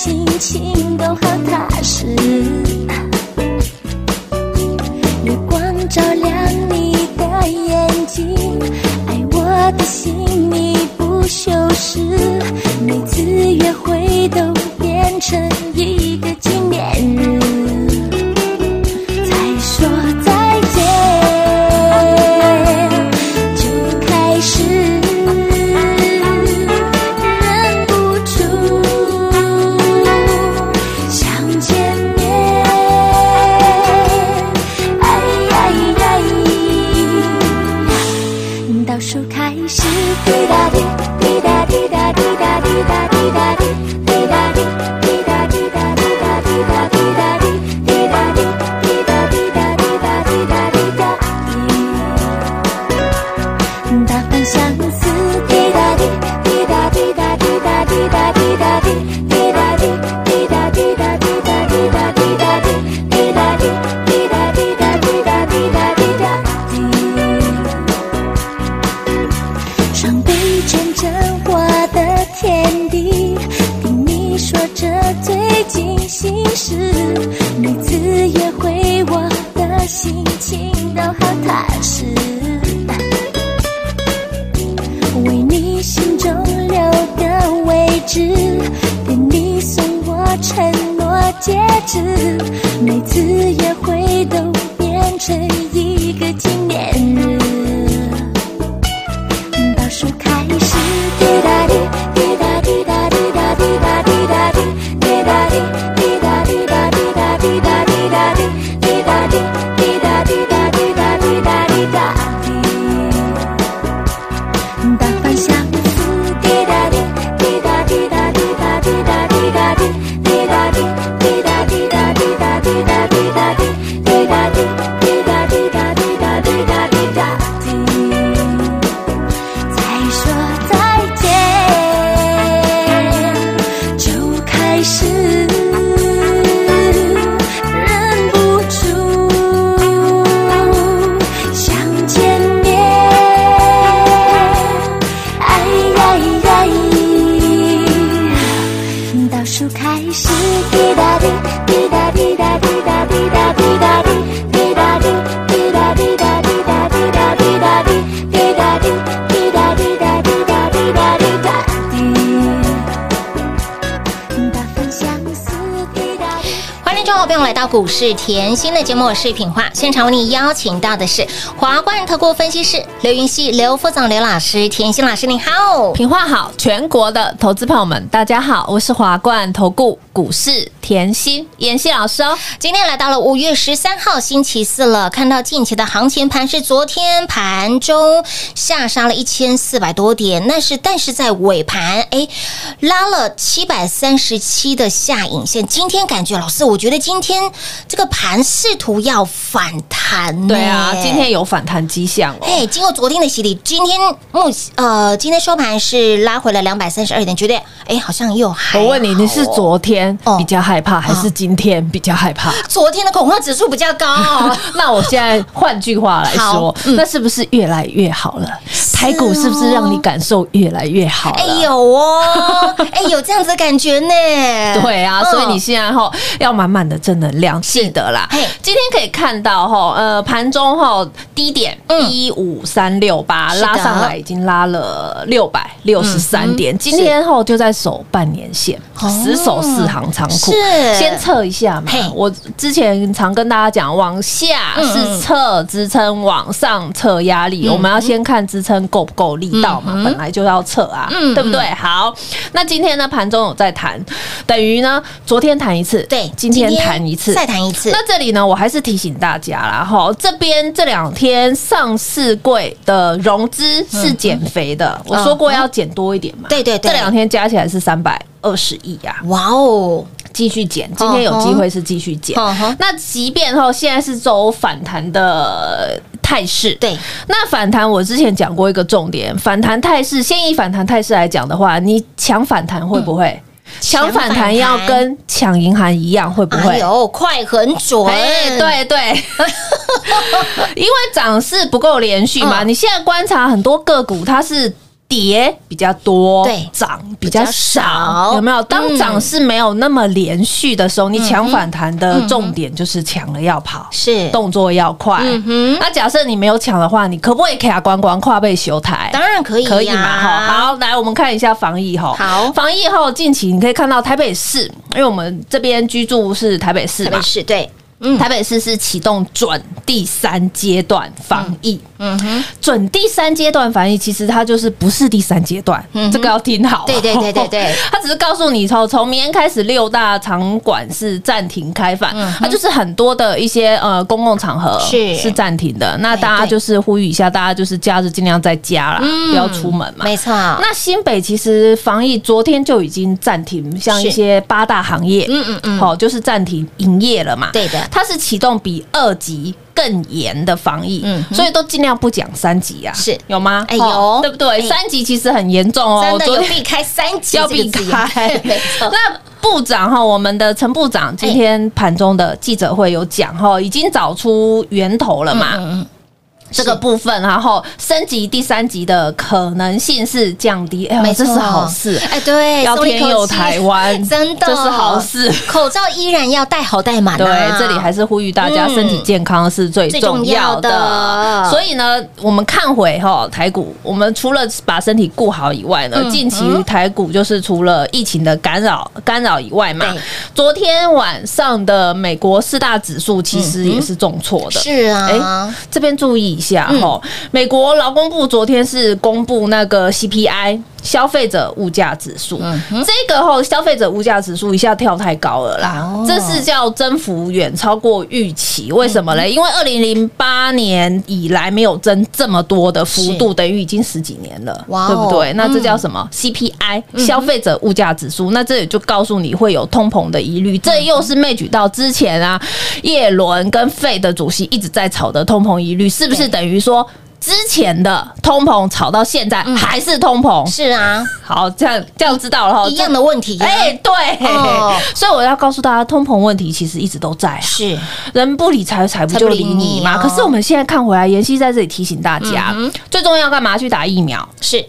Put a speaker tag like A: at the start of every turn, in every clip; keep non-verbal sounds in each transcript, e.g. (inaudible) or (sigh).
A: 心情都好踏实。滴答滴答滴，滴答滴，
B: 朋友来到股市甜心的节目，我是品化。现场为你邀请到的是华冠投顾分析师刘云熙、刘副总、刘老师，甜心老师你好。
C: 品话好，全国的投资朋友们，大家好，我是华冠投顾股市甜心妍希老师哦。(laughs)
B: 今天来到了五月十三号星期四了，看到近期的行情盘是昨天盘中下杀了一千四百多点，那是但是在尾盘哎拉了七百三十七的下影线。今天感觉老师，我觉得今天这个盘试图要反弹呢。
C: 对啊，今天有反弹迹象哦。
B: 哎，经过昨天的洗礼，今天目呃，今天收盘是拉回了两百三十二点，觉得哎，好像又还
C: 我问你，你是
B: 哦
C: 昨天
B: 哦
C: 比较害怕，还是今天比较害怕？
B: 昨天的恐慌指数比较高、哦 (laughs)
C: 那我现在换句话来说，
B: 嗯
C: 那是不是越来越好了？台股是不是让你感受越来越好了？
B: 哎有哦，哎有这样子的感觉呢。(laughs)
C: 对啊，
B: 嗯
C: 所以你现在哈要满满的正能量，记得啦。今天可以看到哈，呃，盘中哈低点
B: 嗯
C: 一五三六八拉上来，已经拉了六百六十三点。
B: 嗯
C: 今天后就在守半年线，死守四行仓库，
B: 是
C: 先测一下嘛。我之前常跟大家讲，往下
B: 嗯
C: 是测支撑，往上测压力。
B: 嗯
C: 我们要先看支撑够不够力道嘛，
B: 嗯
C: 本来就要测啊，
B: 嗯
C: 对不对？好，那今天呢盘中有在谈，等于呢昨天谈一次，
B: 对，
C: 今天谈一次，
B: 再谈一次。
C: 那这里呢，我还是提醒大家啦，哈，这边这两天上市柜的融资是减肥的，我说过要减多一点嘛，
B: 嗯。对对对。
C: 这两天加起来是三百二十亿呀，
B: 哇哦，
C: 继续减，今天有机会是继续减。那即便哈现在是走反弹的态势，
B: 对，
C: 那反弹我之前讲过一个重点，反弹态势，先以反弹态势来讲的话，你抢反弹会不会？抢反弹要跟抢银行一样，会不会？
B: 哎，快很准，
C: 哎，对对，(laughs) 因为涨势不够连续嘛，
B: 嗯
C: 你现在观察很多个股，它是。跌比较多，
B: 对
C: 涨比较少，有没有？当
B: 嗯
C: 涨是没有那么连续的时候，你抢反弹的重点就是抢了要跑，
B: 是
C: 动作要快。
B: 嗯哼
C: 那假设你没有抢的话，你可不可以卡关关跨背修台？
B: 当然可以呀，
C: 可以嘛？哈，好，来我们看一下防疫哈。
B: 好
C: 防疫后近期你可以看到台北市，因为我们这边居住是台北市嘛
B: 特别，是对，
C: 台北市是启动准第三阶段防疫。
B: 嗯。哼，
C: 准第三阶段防疫，其实它就是不是第三阶段，
B: 嗯
C: 这个要听好。
B: 对对对对对，(laughs)
C: 它只是告诉你从从明天开始六大场馆是暂停开放，嗯它就是很多的一些呃公共场合
B: 是。
C: 是暂停的。那大家就是呼吁一下，大家就是假日尽量在家啦，
B: 嗯。
C: 不要出门嘛。
B: 没错，
C: 那新北其实防疫昨天就已经暂停，像一些八大行业，
B: 嗯嗯嗯。
C: 好，就是暂停营业了嘛。
B: 对的
C: 它是启动比二级更严的防疫，
B: 嗯
C: 所以都尽量不讲三级啊，
B: 是。
C: 有吗？
B: 哎
C: 哦
B: 有
C: 对不对？
B: 哎。
C: 三级其实很严重哦，
B: 真的有避开三级
C: 要避开，(laughs)
B: 没错，
C: 那部长哈，我们的陈部长今天盘中的记者会有讲哈，已经找出源头了嘛。这个部分，然后升级第三级的可能性是降低，哎这是好事。
B: 哎，对，
C: 要天佑台湾，(laughs)
B: 真的。
C: 这是好事。
B: 口罩依然要戴好戴满啊，
C: 对，这里还是呼吁大家
B: 嗯
C: 身体健康是最重要的。所以呢，我们看回哈台股，我们除了把身体顾好以外呢，
B: 嗯
C: 近期台股就是除了疫情的干扰干扰以外嘛
B: 对，
C: 昨天晚上的美国四大指数其实也是重挫的。
B: 是啊。
C: 哎，这边注意一下
B: 嗯。
C: 哈，美国劳工部昨天是公布那个 CPI 消费者物价指数，
B: 嗯
C: 这个后消费者物价指数一下跳太高了啦
B: 哦，
C: 这是叫增幅远超过预期。为什么嘞？因为二零零八年以来没有增这么多的幅度，等于已经十几年了，
B: 哇哦
C: 对不对？那这叫
B: 嗯
C: 什么？CPI 消费者物价指数。那这也就告诉你会有通膨的疑虑，这又是没举到之前啊，叶伦跟费的主席一直在炒的通膨疑虑，是不是等于说？之前的通膨炒到现在还是通膨，
B: 是啊，
C: 好，这样这样知道了哈，
B: 一样的问题呀，
C: 哎、对，
B: 哦。
C: 所以我要告诉大家，通膨问题其实一直都在啊。
B: 是。
C: 人不理财，财不就理你吗？可是我们现在看回来，妍希在这里提醒大家，最重要干嘛？去打疫苗。
B: 是，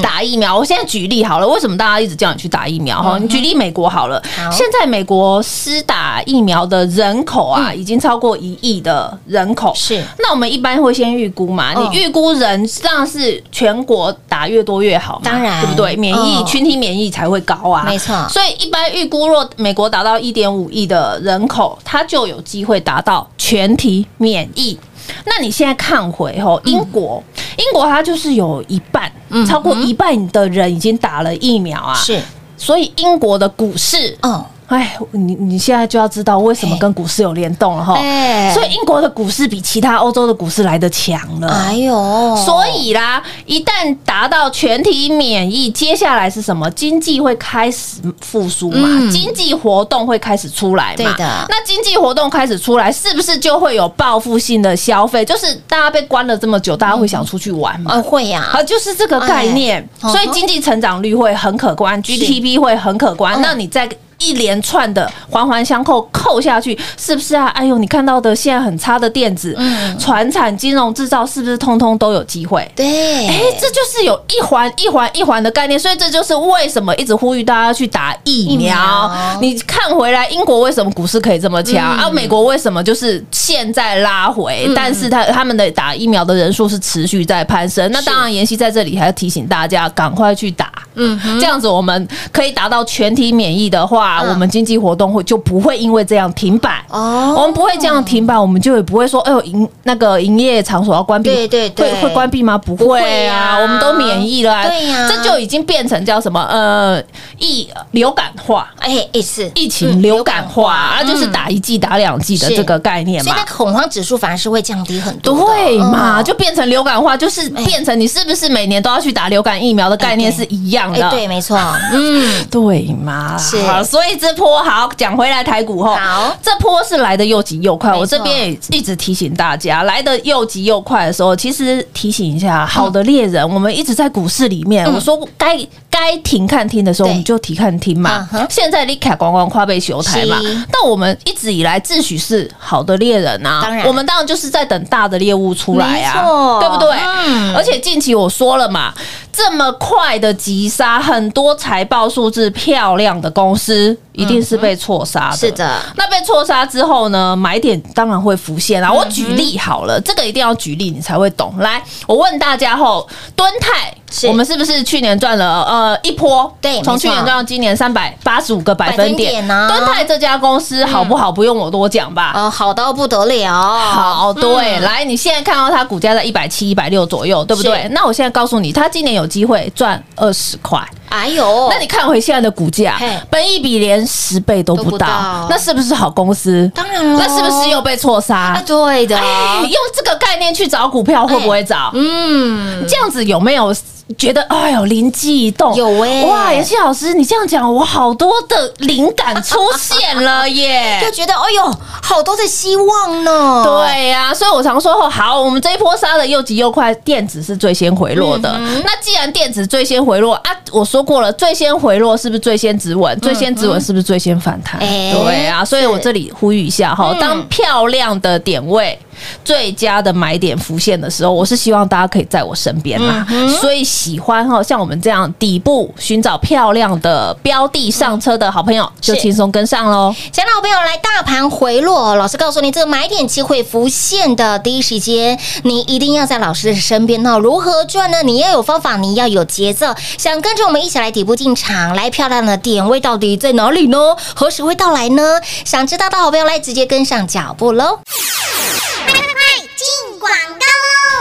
C: 打疫苗，我现在举例好了，为什么大家一直叫你去打疫苗？哈、你举例美国好了，
B: 好。
C: 现在美国施打疫苗的人口啊，已经超过一亿的人口。
B: 是。
C: 那我们一般会先预估嘛，
B: 嗯。
C: 你预估人当然是全国打越多越好，
B: 当然。
C: 对不对？免疫
B: 嗯
C: 群体免疫才会高啊，
B: 没错。
C: 所以一般预估，若美国达到一点五亿的人口，它就有机会达到全体免疫。那你现在看回吼，英国，英国它就是有一半，
B: 嗯
C: 超过一半的人已经打了疫苗啊，
B: 是，
C: 所以英国的股市，
B: 哦，
C: 哎，你你现在就要知道为什么跟股市有联动了哈。
B: 哎
C: 所以英国的股市比其他欧洲的股市来的强了。
B: 哎呦，
C: 所以啦，一旦达到全体免疫，接下来是什么？经济会开始复苏嘛？
B: 嗯
C: 经济活动会开始出来嘛？
B: 对的
C: 那经济活动开始出来，是不是就会有报复性的消费？就是大家被关了这么久，大家会想出去玩嘛？
B: 呃会呀，
C: 啊，就是这个概念，
B: 哎
C: 所以经济成长率会很可观，GDP 会很可观。
B: 嗯
C: 那你再一连串的环环相扣扣下去，是不是啊？哎呦，你看到的现在很差的电子、
B: 嗯
C: 船产、金融制造，是不是通通都有机会？
B: 对，
C: 哎，这就是有一环一环一环的概念，所以这就是为什么一直呼吁大家去打疫苗。
B: 疫苗
C: 你看回来，英国为什么股市可以这么强？啊，美国为什么就是现在拉回，但是他他们的打疫苗的人数是持续在攀升。那当然，妍希在这里还要提醒大家，赶快去打。嗯，这样子我们可以达到全体免疫的话，
B: 嗯
C: 我们经济活动会就不会因为这样停摆。
B: 哦。
C: 我们不会这样停摆，我们就也不会说，哎呦，营那个营业场所要关闭，
B: 对对对。
C: 会会关闭吗？不
B: 不会
C: 会
B: 啊。
C: 啊，我们都免疫了啊，
B: 对呀。
C: 这就已经变成叫什么呃疫流感化。
B: 哎，也是。
C: 疫情流感化，啊，
B: 嗯
C: 就是打一剂、打两剂的这个概念嘛。
B: 所以那。恐慌指数反而是会降低很多的，
C: 对嘛，
B: 嗯。
C: 就变成流感化，就是变成你是不是每年都要去打流感疫苗的概念是一样
B: 哎，
C: 的。
B: 对，没错，嗯，(laughs)
C: 对嘛，
B: 是。
C: 好，所以这波好讲回来台股后，
B: 好。
C: 这波是来的又急又快。我这边也一直提醒大家，来的又急又快的时候，其实提醒一下，好的猎人，我们一直在股市里面，我说该该停看听的时候，我们就停看听嘛。现在你卡光光跨被修台嘛
B: 是，
C: 但我们一直以来自诩是好的猎人啊，
B: 当然
C: 我们当然就是在等大的猎物出来
B: 没
C: 啊，对不对？
B: 嗯
C: 而且近期我说了嘛，这么快的急杀，很多财报数字漂亮的公司一定是被错杀的。
B: 是的，
C: 那被错杀之后呢，买点当然会浮现啊。我举例好了，这个一定要举例你才会懂。来，我问大家后，敦泰
B: 是
C: 我们是不是去年赚了呃一波？
B: 对
C: 从去年赚到今年三百八十五个百分点
B: 点呢
C: 敦泰这家公司好不好？不用我多讲吧。
B: 呃，好到不得了，
C: 好，对，
B: 嗯
C: 来，你现在看到它股价在一百七、一百六左右，对不对？那我现在告诉你，它今年有机会赚二十块。
B: 哎呦，
C: 那你看回现在的股价，本一比连十倍都
B: 都
C: 不到
B: 不到，
C: 那是不是好公司？
B: 当然了，
C: 那是不是又被错杀
B: 啊？？对的，
C: 哎用这个概念去找股票会不会找？
B: 嗯，
C: 这样子有没有觉得哎呦灵机一动？
B: 有欸
C: 哇，妍希老师，你这样讲，我好多的灵感出现了 (laughs) 耶！
B: 就觉得哎呦，好多的希望呢，
C: 对呀、所以我常说，好，我们这一波杀的又急又快，电子是最先回落的。
B: 嗯
C: 那既然电子最先回落啊，我说过了，最先回落是不是最先止稳？最先止稳是不是最先反弹？对啊，所以我这里呼吁一下哈，
B: 嗯
C: 当漂亮的点位。最佳的买点浮现的时候，我是希望大家可以在我身边啦。
B: 嗯
C: 所以喜欢哈，像我们这样底部寻找漂亮的标的上车的好朋友，就轻松跟上喽。
B: 亲爱的好朋友，来大盘回落，老师告诉你，这个买点机会浮现的第一时间，你一定要在老师的身边哦。如何赚呢？你要有方法，你要有节奏。想跟着我们一起来底部进场，来漂亮的点位到底在哪里呢？(laughs) 何时会到来呢？想知道的好朋友来直接跟上脚步喽。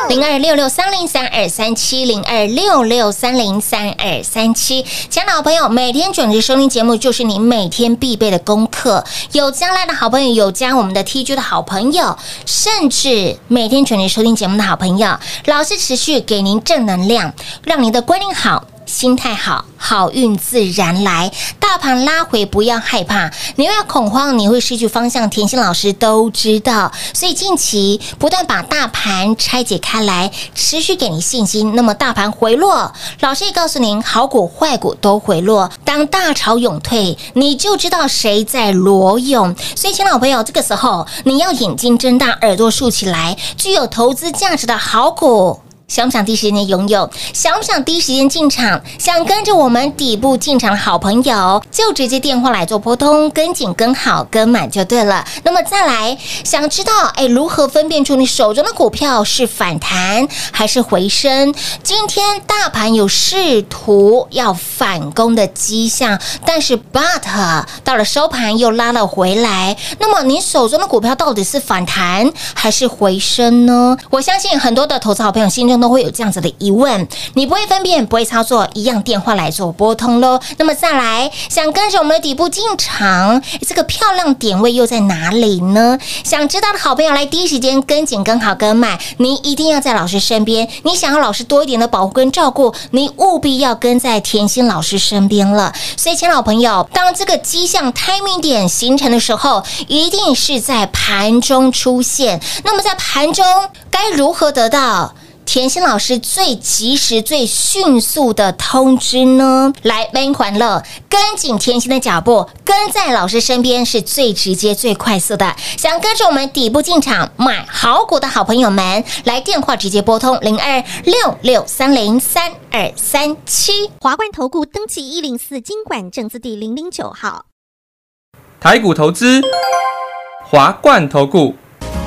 B: 零二六六三零三二三七零二六六三零三二三七，亲爱的好朋友，每天准时收听节目就是你每天必备的功课。有将来的好朋友，有加我们的 TG 的好朋友，甚至每天准时收听节目的好朋友，老师持续给您正能量，让您的观念好。心态好，好运自然来。大盘拉回，不要害怕，你要恐慌，你会失去方向。甜心老师都知道，所以近期不断把大盘拆解开来，持续给你信心。那么大盘回落，老师也告诉您，好股坏股都回落。当大潮涌退，你就知道谁在裸泳。所以，亲老朋友，这个时候你要眼睛睁大，耳朵竖起来，具有投资价值的好股。想不想第一时间拥有？想不想第一时间进场？想跟着我们底部进场的好朋友，就直接电话来做拨通，跟紧、跟好、跟满就对了。那么再来，想知道哎如何分辨出你手中的股票是反弹还是回升？今天大盘有试图要反攻的迹象，但是 but 到了收盘又拉了回来。那么你手中的股票到底是反弹还是回升呢？我相信很多的投资好朋友心中都会有这样子的疑问，你不会分辨，不会操作，一样电话来做拨通喽。那么再来，想跟着我们的底部进场，这个漂亮点位又在哪里呢？想知道的好朋友来第一时间跟紧、跟好、跟买，你一定要在老师身边。你想要老师多一点的保护跟照顾，你务必要跟在甜心老师身边了。所以，亲爱的朋友，当这个迹象 timing 点形成的时候，一定是在盘中出现。那么，在盘中该如何得到？甜心老师最及时、最迅速的通知呢？来，Van 欢乐，跟紧甜心的脚步，跟在老师身边是最直接、最快速的。想跟着我们底部进场买好股的好朋友们，来电话直接拨通零二六六三零三二三七。
A: 华冠投顾登记一零四经管证字第零零九号。
D: 台股投资，华冠投顾。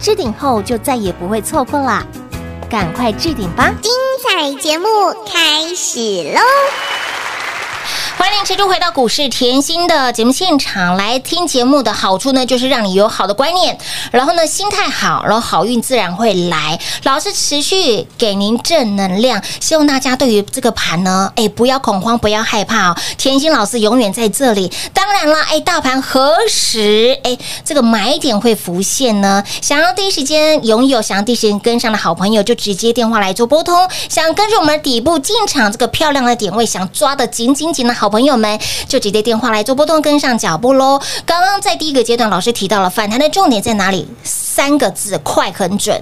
B: 置顶后就再也不会错过啦，赶快置顶吧！
A: 精彩节目开始喽！
B: 欢迎持续回到股市甜心的节目现场来听节目的好处呢，就是让你有好的观念，然后呢心态好，然后好运自然会来。老师持续给您正能量，希望大家对于这个盘呢，哎不要恐慌，不要害怕哦。甜心老师永远在这里。当然了，哎大盘何时哎这个买点会浮现呢？想要第一时间拥有，想要第一时间跟上的好朋友，就直接电话来做拨通。想跟着我们底部进场这个漂亮的点位，想抓的紧紧紧的好。朋友朋友们就直接电话来做波动，跟上脚步喽。刚刚在第一个阶段，老师提到了反弹的重点在哪里？三个字，快很准，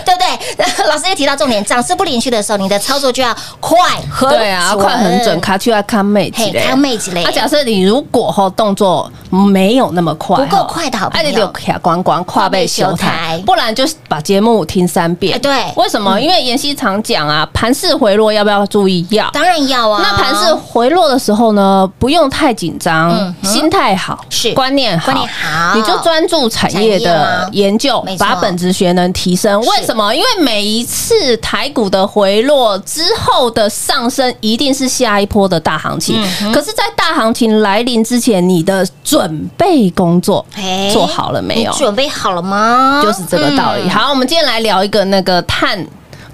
B: (laughs) 对不对？(laughs) 老师也提到重点，涨势不连续的时候，你的操作就要快很
C: 对啊，快很准，卡去要看妹子嘞，
B: 看妹子嘞。
C: 那假设你如果后动作没有那么快，
B: 不够快的好朋友，
C: 就卡光光跨背修台，不然就把节目听三遍。
B: 对，
C: 为什么？因为妍希常讲啊，盘势回落要不要注意？要，
B: 当然要啊。
C: 那盘势回落的时候呢，不用太紧张，心态好，
B: 是
C: 观念好，
B: 观念好，
C: 你就专注产业的研究，把本职学能提升。为什么？因为每一次台股的回落之后的上升，一定是下一波的大行情。可是，在大行情来临之前，你的准备工作做好了没有？
B: 准备好了吗？
C: 就是这个道理。好，我们今天来聊一个那个碳。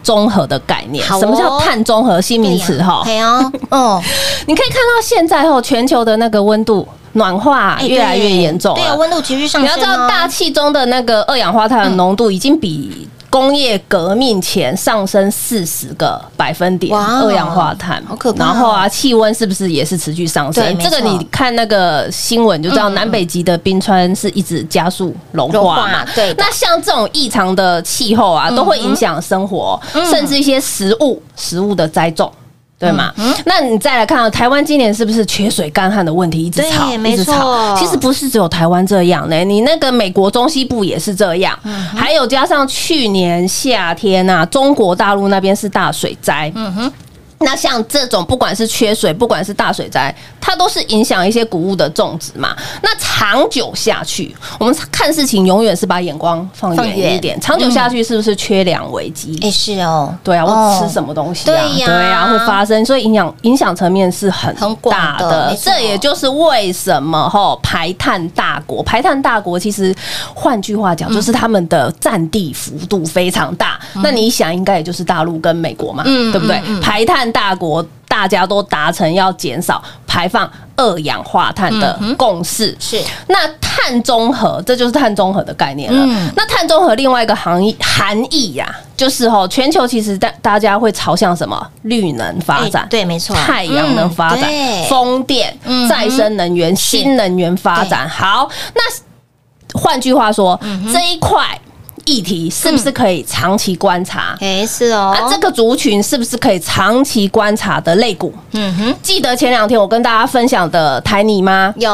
C: 综合的概念，什么叫碳中和新名词？哈，
B: 对哦，哦，(laughs)
C: 你可以看到现在后全球的那个温度暖化越来越严重，
B: 对啊，温度持续上升。你
C: 要知道，大气中的那个二氧化碳的浓度已经比。工业革命前上升四十个百分点，二氧化碳，
B: 好可怕。
C: 然后啊，气温是不是也是持续上升？这个你看那个新闻就知道，南北极的冰川是一直加速融化嘛。
B: 对，
C: 那像这种异常的气候啊，都会影响生活，甚至一些食物、食物的栽种。对嘛？那你再来看，台湾今年是不是缺水干旱的问题一直吵，一直吵？其实不是只有台湾这样呢，你那个美国中西部也是这样，还有加上去年夏天呐，中国大陆那边是大水灾。嗯哼。那像这种不管是缺水，不管是大水灾，它都是影响一些谷物的种植嘛。那长久下去，我们看事情永远是把眼光放
B: 放远
C: 远一点。长久下去是不是缺粮危机？
B: 哎，是哦，
C: 对啊，
B: 哦
C: 我吃什么东西啊？
B: 对呀
C: 对呀，会发生，所以影响影响层面是很
B: 很
C: 大
B: 的
C: 这也就是为什么哈排碳大国，排碳大国其实换句话讲，就是他们的占地幅度非常大。那你想，应该也就是大陆跟美国嘛，
B: 嗯
C: 对不对？排碳大国。大家都达成要减少排放二氧化碳的共识，
B: 是。
C: 那碳中和，这就是碳中和的概念了。
B: 嗯。
C: 那碳中和另外一个含义含义呀、就是吼，全球其实大大家会朝向什么？绿能发展？
B: 哎对没错。
C: 太阳能发展、风电、再生能源、新能源发展。好，那换句话说，
B: 嗯
C: 这一块议题是不是可以长期观察？
B: 哎，是哦
C: 啊，，这个族群是不是可以长期观察的类股？
B: 嗯哼，
C: 记得前两天我跟大家分享的台泥吗？
B: 有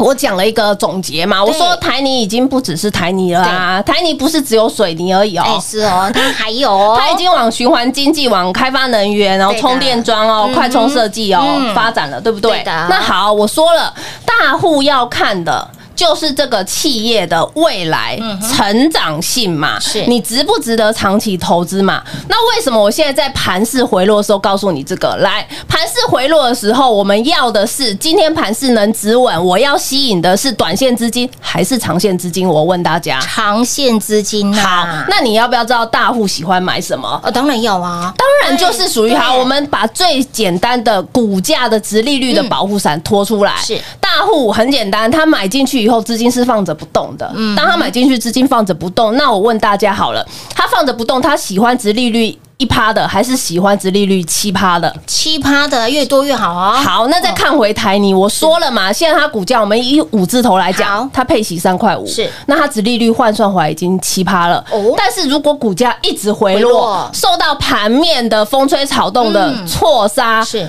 C: 我讲了一个总结嘛，我
B: 对
C: 说台泥已经不只是台泥了啊，台泥不是只有水泥而已
B: 哎
C: 哦。
B: 是哦，(laughs) 它还有哦，
C: 它已经往循环经济、往开发能源，然后充电桩哦
B: 嗯、
C: 快充设计哦
B: 嗯
C: 发展了，对不对
B: 对？的
C: 那好，我说了，大户要看的。就是这个企业的未来成长性嘛，
B: 嗯是
C: 你值不值得长期投资嘛？那为什么我现在在盘市回落的时候告诉你这个？来，盘市回落的时候，我们要的是今天盘势能止稳，我要吸引的是短线资金还是长线资金？我问大家。
B: 长线资金啊，
C: 好，那你要不要知道大户喜欢买什么？
B: 哦，当然要啊，
C: 当然就是属于
B: 对
C: 好，我们把最简单的股价的值利率的保护伞拖出来。
B: 是
C: 大户很简单，他买进去以后资金是放着不动的。
B: 嗯
C: 当他买进去资金放着不动，那我问大家好了，他放着不动，他喜欢值利率一趴的，还是喜欢值利率七趴的？
B: 七趴的越多越好啊。
C: 好，那再看回台泥，我说了嘛，现在它股价我们以五字头来
B: 好
C: 讲，它配息三块五，
B: 是
C: 那它殖利率换算回来已经七趴了。
B: 哦
C: 但是如果股价一直回
B: 回
C: 落
B: 落，
C: 受到盘面的风吹草动的
B: 嗯
C: 错杀，
B: 是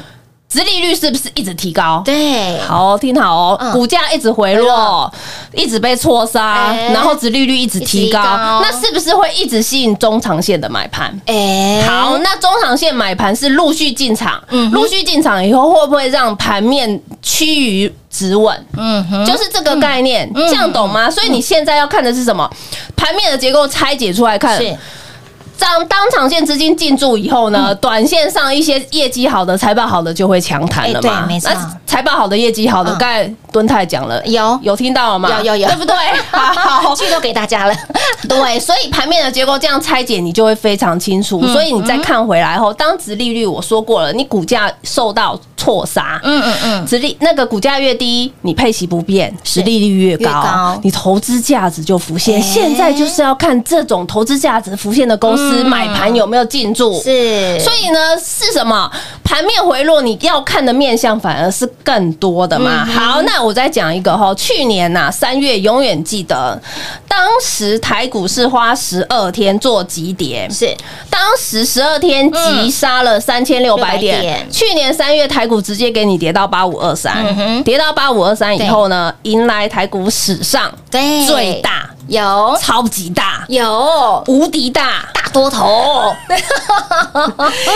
C: 殖利率是不是一直提高？
B: 对，
C: 好，听好哦，
B: 嗯
C: 股价一直回
B: 回
C: 落
B: 落，
C: 一直被错杀，
B: 哎
C: 然后殖利率一直提高
B: 提高，
C: 那是不是会一直吸引中长线的买盘？
B: 哎，
C: 好，那中长线买盘是陆续进场，
B: 嗯
C: 陆续进场以后会不会让盘面趋于止稳？
B: 嗯哼，
C: 就是这个概念，
B: 嗯
C: 这样懂吗？所以你现在要看的是什么？盘面的结构拆解出来看。
B: 是
C: 当当长线资金进驻以后呢，短线上一些业绩好的、财报好的就会强谈了嘛。
B: 没错。
C: 那财报好的、业绩好的，
B: 嗯。
C: 刚才敦泰讲了，
B: 有。
C: 有听到了吗？
B: 有有有。
C: 对不对？(laughs) 好，
B: 剧 (laughs) 都给大家了，(laughs)
C: 对，所以盘面的结构这样拆解，你就会非常清楚。
B: 嗯
C: 所以你再看回来后，当值利率我说过了，你股价受到错杀，
B: 嗯嗯嗯，
C: 值利那个股价越低，你配息不变，实利率越
B: 越
C: 高
B: 高，
C: 你投资价值就浮现。
B: 哎
C: 现在就是要看这种投资价值浮现的公司
B: 嗯
C: 买盘有没有进驻。
B: 是，
C: 所以呢，是什么？盘面回落，你要看的面向反而是更多的嘛。
B: 嗯
C: 好，那我再讲一个哈，去年呐、三月永远记得，当时台股是花十二天做急跌，
B: 是。
C: 当时十二天急杀了三千六百点。
B: 点，
C: 去年三月台股直接给你跌到八五二三跌到八五二三以后呢，迎来台股史上最大、
B: 有。
C: 超级大、
B: 有。
C: 无敌大。
B: 大多头，(laughs)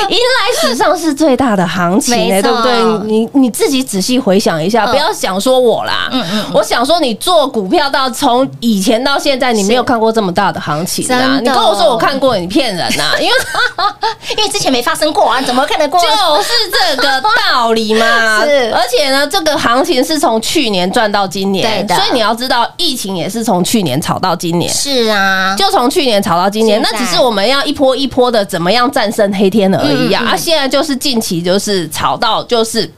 C: 迎来史上是最大的行情、欸，对不对？你你自己仔细回想一下，
B: 嗯。
C: 不要想说我啦，
B: 嗯嗯
C: 我想说你做股票到从以前到现在，你没有看过这么大的行情啊！你跟我说我看过，你骗人呐、(laughs) 因为 (laughs)
B: 因为之前没发生过啊，你怎么看得过？
C: 就是这个道理嘛。
B: 是。
C: 而且呢，这个行情是从去年赚到今年，
B: 对的。
C: 所以你要知道，疫情也是从去年炒到今年。
B: 是啊，
C: 就从去年炒到今年，那只是我们要一波一波的怎么样战胜黑天而已啊！
B: 嗯嗯
C: 啊，现在就是近期就是炒到就是。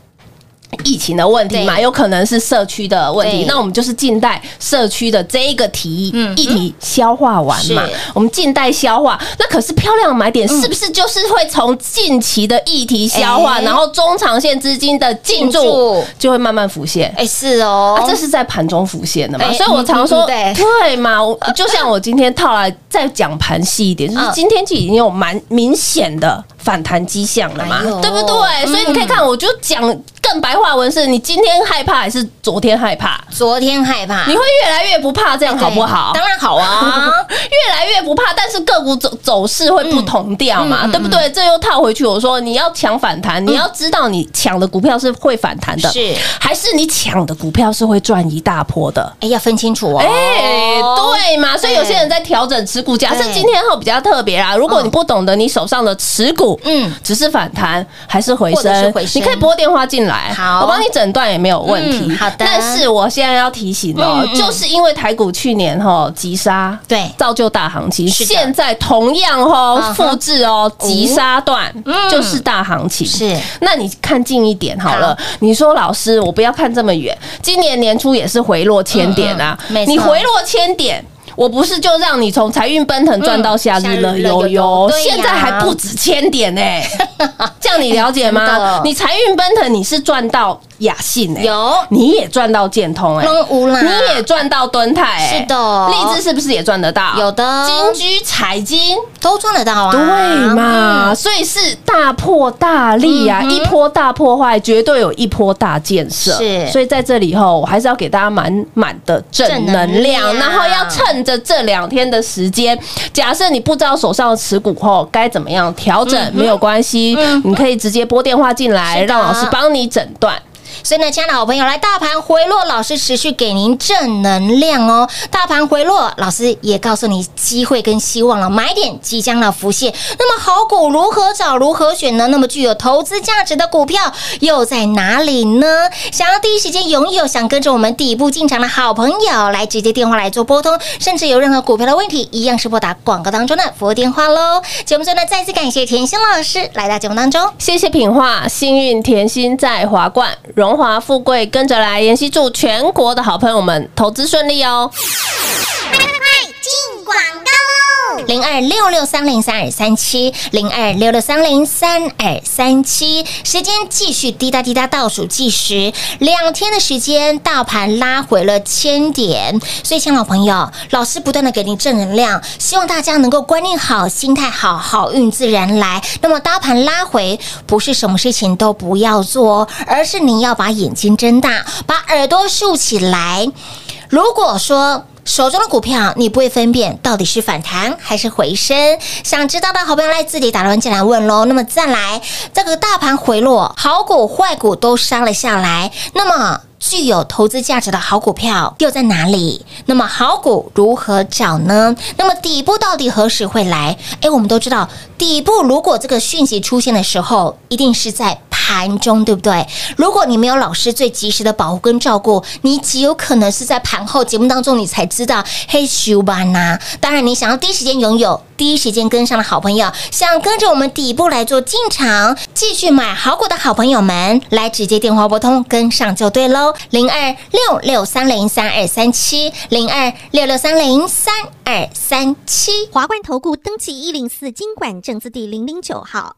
C: 疫情的问题嘛，有可能是社区的问题，那我们就是静待社区的这一个题
B: 嗯
C: 议题消化完嘛，我们静待消化。那可是漂亮的买点是不是就是会从近期的议题消化，
B: 哎。
C: 然后中长线资金的进
B: 进
C: 驻。
B: 驻
C: 就会慢慢浮现？
B: 哎是哦。
C: 啊，，这是在盘中浮现的嘛，
B: 哎
C: 所以我常说，对。嘛，我就像我今天套来再讲盘细一点，就是
B: 嗯。
C: 今天就已经有蛮明显的反弹迹象了嘛
B: 哎，
C: 对不对？所以你可以看，我就讲白话文是你今天害怕还是昨天害怕？
B: 昨天害怕，
C: 你会越来越不怕，这样好不好？
B: 当然好啊，(laughs)
C: 越来越不怕，但是个股走走势会不同调嘛，
B: 嗯嗯
C: 对不对？这又套回去，我说你要抢反弹，你要知道你抢的股票是会反弹的，
B: 是
C: 还是你抢的股票是会赚一大波的？
B: 哎，呀分清楚哦。
C: 哎，对嘛，所以有些人在调整持股。假设今天后比较特别啦，如果你不懂得你手上的持股，
B: 嗯
C: 嗯，只是反弹还是回，升你可以拨电话进来，
B: 好。
C: 我帮你诊断也没有问题。
B: 嗯好的。
C: 但是我现在要提醒哦就是因为台股去年哈急杀，
B: 对。
C: 造就大行情，现在同样
B: 嗯
C: 哦
B: 哼。
C: 复制哦急杀段
B: 嗯。
C: 就是大行情，
B: 是。
C: 那你看近一点好了。你说老师，我不要看这么远，今年年初也是回落千点啊。你回落千点。我不是就让你从财运奔腾赚到夏日了？悠悠，
B: 对呀。
C: 现在还不止千点呢、(laughs) 这样你了解吗？你财运奔腾，你是赚到雅信哎，
B: 有。
C: 你也赚到建通哎，你也赚到敦泰哎，
B: 是的。
C: 荔枝是不是也赚得到？
B: 有的。
C: 金居彩金。
B: 都赚得到啊，
C: 对嘛，所以是大破大立啊，
B: 嗯
C: 一波大破坏，绝对有一波大建设。
B: 是。
C: 所以在这里以后，我还是要给大家满满的正能量，然后要趁着这两天的时间，假设你不知道手上的持股后该怎么样调整，没有关系，你可以直接拨电话进来，让老师帮你诊断。
B: 所以呢，亲爱的好朋友，来大盘回落，老师持续给您正能量哦。大盘回落，老师也告诉你机会跟希望了，买点即将要浮现。那么好股如何找、如何选呢？那么具有投资价值的股票又在哪里呢？想要第一时间拥有，想跟着我们底部进场的好朋友，来直接电话来做拨通，甚至有任何股票的问题，一样是拨打广告当中的服务电话喽。节目最后呢，再次感谢甜心老师来到节目当中。
C: 谢谢品画，幸运甜心在华冠，荣华富贵跟着来。妍希祝全国的好朋友们投资顺利哦。
B: 快进广告零二六六三零三二三七，零二六六三零三二三七。时间继续滴答滴答倒数计时，两天的时间，大盘拉回了千点。所以，亲爱的朋友，老师不断的给您正能量，希望大家能够观念好，心态好，好运自然来。那么，大盘拉回，不是什么事情都不要做，而是你要把眼睛睁大，把耳朵竖起来。如果说手中的股票你不会分辨到底是反弹还是回升，想知道的好朋友来自己打电话进来问喽。那么再来，这个大盘回落，好股坏股都杀了下来，那么。具有投资价值的好股票又在哪里？那么好股如何找呢？那么底部到底何时会来？诶，我们都知道，底部如果这个讯息出现的时候，一定是在盘中，对不对？如果你没有老师最及时的保护跟照顾，你极有可能是在盘后节目当中你才知道嘿咻吧呐。当然，你想要第一时间拥有、第一时间跟上的好朋友，想跟着我们底部来做进场，继续买好股的好朋友们，来直接电话拨通跟上就对喽，零二六六三零三二三七，零二六六三零三二三七。
E: 华冠投顾登记一零四经管证字第零零九号。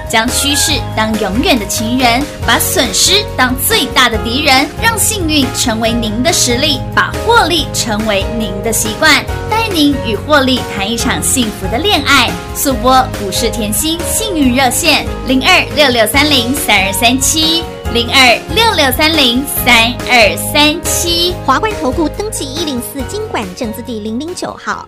F: 将趋势当永远的情人，把损失当最大的敌人，让幸运成为您的实力，把获利成为您的习惯，带您与获利谈一场幸福的恋爱。速播股市甜心幸运热线零二六六三零三二三七。零二六六三零三二三七。
E: 华冠投顾登记一零四经管证字第零零九号。